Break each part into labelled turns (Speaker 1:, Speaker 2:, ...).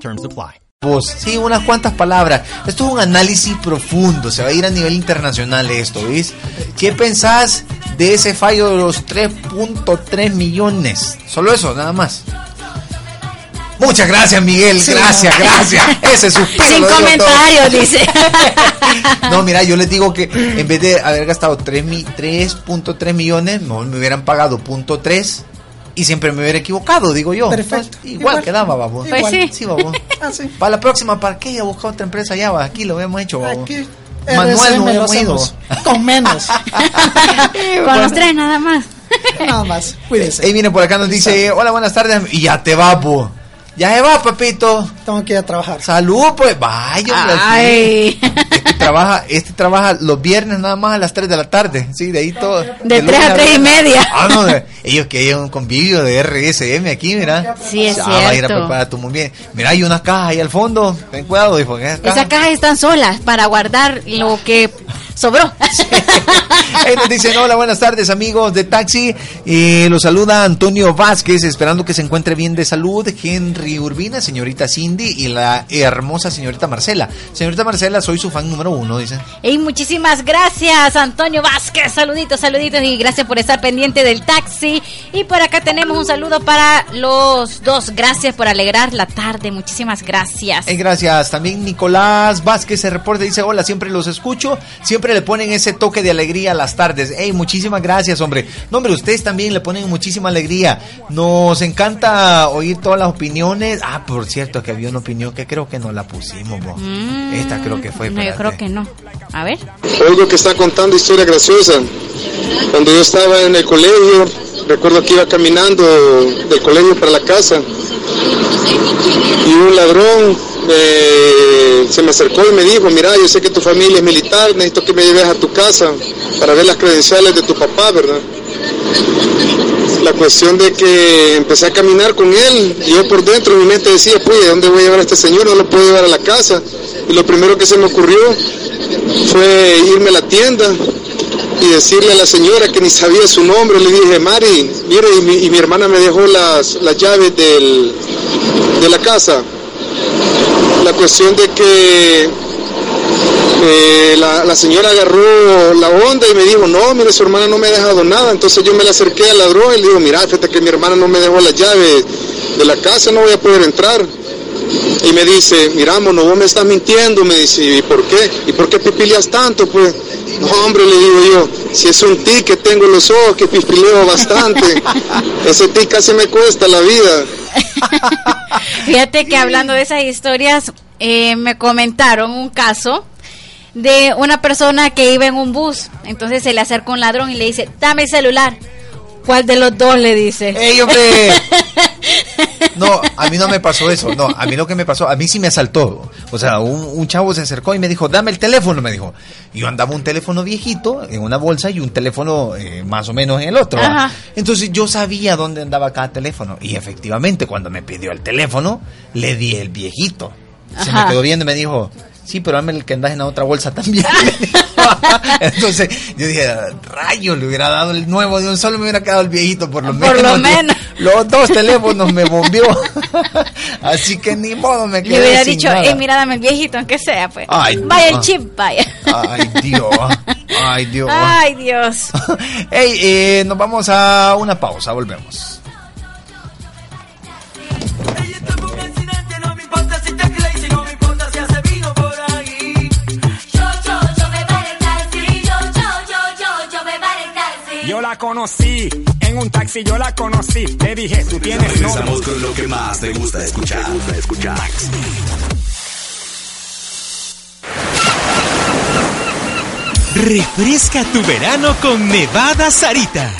Speaker 1: Terms apply.
Speaker 2: Sí, unas cuantas palabras. Esto es un análisis profundo, se va a ir a nivel internacional esto, ¿ves? ¿Qué pensás de ese fallo de los 3.3 millones? Solo eso, nada más. Muchas gracias, Miguel. gracias, gracias. Ese suspiro.
Speaker 3: Sin comentarios, dice.
Speaker 2: no, mira, yo les digo que en vez de haber gastado 3.3 millones, mejor me hubieran pagado punto .3 y siempre me hubiera equivocado, digo yo.
Speaker 4: Perfecto.
Speaker 2: igual, igual, quedaba, babón.
Speaker 3: Pues sí.
Speaker 2: Sí.
Speaker 4: Ah, sí.
Speaker 2: Para la próxima, ¿para qué? Ya buscar otra empresa ya, va. Aquí lo habíamos hecho, babón.
Speaker 4: Aquí.
Speaker 2: Manual
Speaker 4: RSM
Speaker 2: no
Speaker 4: lo
Speaker 2: hemos ido.
Speaker 4: Con menos.
Speaker 3: Con los tres nada más.
Speaker 4: Nada más. Cuídese.
Speaker 2: Ahí viene por acá, nos dice, hola, buenas tardes. Y ya te va, po. Ya se va, papito.
Speaker 4: Tengo que ir a trabajar.
Speaker 2: Salud, pues. Vaya.
Speaker 3: Ay.
Speaker 2: Trabaja, este trabaja los viernes nada más a las 3 de la tarde. Sí, de ahí todo.
Speaker 3: De
Speaker 2: lunes
Speaker 3: 3 a 3 y media.
Speaker 2: Ah, no, ellos que hay un convivio de RSM aquí, mira.
Speaker 3: Sí, es
Speaker 2: ah, va a ir a
Speaker 3: cierto.
Speaker 2: preparar tú muy bien. Mira, hay unas cajas ahí al fondo. Ten cuidado, hijo. Esas cajas
Speaker 3: están solas para guardar lo que sobró.
Speaker 2: Ahí nos dicen, hola, buenas tardes amigos de Taxi. Eh, los saluda Antonio Vázquez, esperando que se encuentre bien de salud. Henry Urbina, señorita Cindy y la hermosa señorita Marcela. Señorita Marcela, soy su fan número uno, dice.
Speaker 3: Y muchísimas gracias, Antonio Vázquez. Saluditos, saluditos y gracias por estar pendiente del taxi. Y por acá tenemos un saludo para los dos. Gracias por alegrar la tarde. Muchísimas gracias.
Speaker 2: Eh, gracias. También Nicolás Vázquez se reporta, dice, hola, siempre los escucho. Siempre le ponen ese toque de alegría a las tardes. Ey, muchísimas gracias, hombre. No, hombre, ustedes también le ponen muchísima alegría. Nos encanta oír todas las opiniones. Ah, por cierto, que había una opinión que creo que no la pusimos.
Speaker 3: Mm,
Speaker 2: Esta creo que fue.
Speaker 3: No, yo creo que no. A ver.
Speaker 5: Oigo que está contando historia graciosa. Cuando yo estaba en el colegio, recuerdo que iba caminando del colegio para la casa y un ladrón se me acercó y me dijo, mira, yo sé que tu familia es militar, necesito que me lleves a tu casa para ver las credenciales de tu papá, ¿verdad? La cuestión de que empecé a caminar con él y yo por dentro en mi mente decía, pues, ¿de dónde voy a llevar a este señor? No lo puedo llevar a la casa. Y lo primero que se me ocurrió fue irme a la tienda y decirle a la señora que ni sabía su nombre, le dije, Mari, mire, y mi, y mi hermana me dejó las, las llaves del, de la casa. La cuestión de que eh, la, la señora agarró la onda y me dijo, no, mire, su hermana no me ha dejado nada. Entonces yo me le acerqué al ladrón y le digo, mira, fíjate que mi hermana no me dejó las llaves de la casa, no voy a poder entrar. Y me dice, mira, mono, vos me estás mintiendo. Me dice, ¿y por qué? ¿Y por qué pipileas tanto? Pues, no, hombre, le digo yo, si es un tic que tengo en los ojos, que pipileo bastante. Ese tic casi me cuesta la vida.
Speaker 3: Fíjate que hablando de esas historias, eh, me comentaron un caso de una persona que iba en un bus. Entonces se le acerca un ladrón y le dice, dame el celular. ¿Cuál de los dos le dice?
Speaker 2: ¡Ey, hombre! No, a mí no me pasó eso. No, a mí lo que me pasó, a mí sí me asaltó. O sea, un, un chavo se acercó y me dijo, dame el teléfono, me dijo. Y yo andaba un teléfono viejito en una bolsa y un teléfono eh, más o menos en el otro. Entonces yo sabía dónde andaba cada teléfono. Y efectivamente, cuando me pidió el teléfono, le di el viejito. Se
Speaker 3: Ajá.
Speaker 2: me quedó viendo y me dijo, sí, pero dame el que andas en la otra bolsa también. Entonces yo dije, rayo, le hubiera dado el nuevo de un solo, me hubiera quedado el viejito por lo menos.
Speaker 3: Por lo menos.
Speaker 2: Los dos teléfonos me bombió. Así que ni modo me quedé
Speaker 3: Le hubiera
Speaker 2: sin
Speaker 3: dicho,
Speaker 2: nada.
Speaker 3: eh, mira, dame el viejito, aunque sea, pues.
Speaker 2: Ay,
Speaker 3: vaya
Speaker 2: no.
Speaker 3: el chip, vaya.
Speaker 2: Ay, Dios. Ay, Dios.
Speaker 3: Ay, Dios.
Speaker 2: Hey, eh, nos vamos a una pausa, volvemos.
Speaker 6: En un taxi yo la conocí. Le dije, tú tienes
Speaker 7: Regresamos con lo que más te gusta escuchar.
Speaker 8: Refresca tu verano con Nevada Sarita.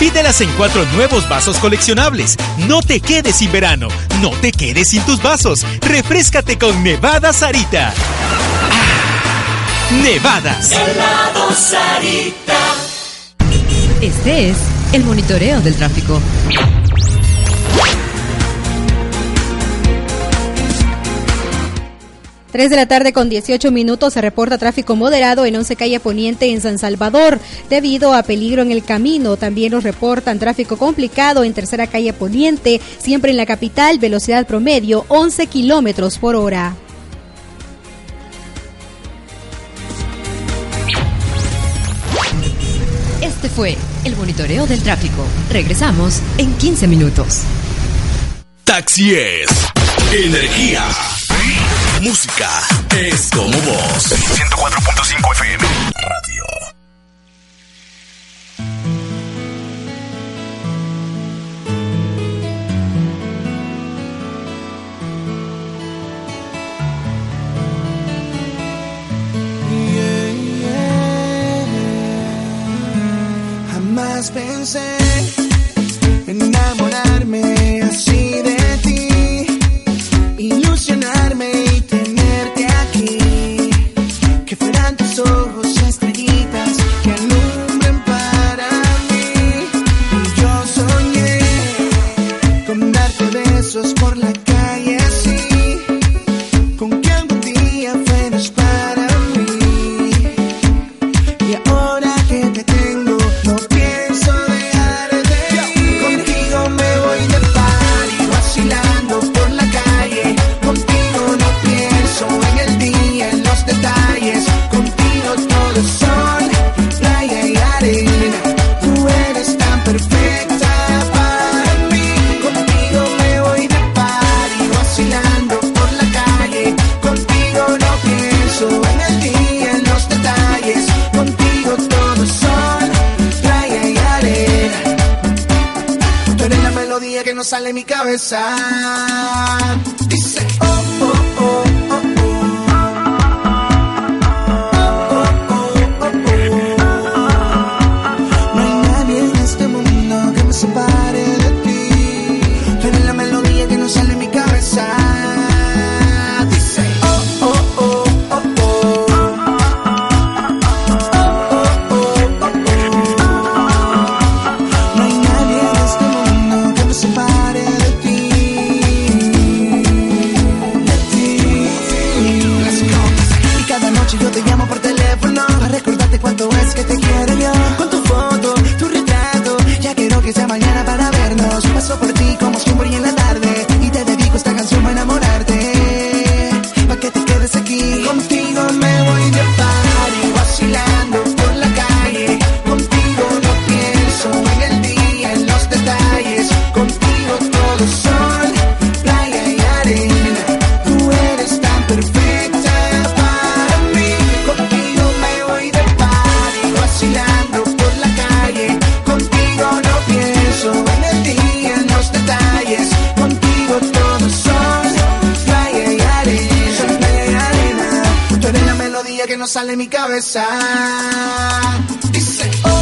Speaker 8: Pídelas en cuatro nuevos vasos coleccionables. No te quedes sin verano. No te quedes sin tus vasos. Refrescate con Nevada Sarita. Ah, Nevadas.
Speaker 6: Helado Sarita.
Speaker 9: Este es el monitoreo del tráfico.
Speaker 10: Tres de la tarde con 18 minutos se reporta tráfico moderado en 11 calle Poniente en San Salvador debido a peligro en el camino. También nos reportan tráfico complicado en tercera calle Poniente, siempre en la capital, velocidad promedio 11 kilómetros por hora.
Speaker 9: Este fue el monitoreo del tráfico. Regresamos en 15 minutos.
Speaker 7: Taxi es energía. Música es como vos. 104.5 FM.
Speaker 11: pensé en enamorarme. sale mi cabeza. to your sale mi cabeza. Dice.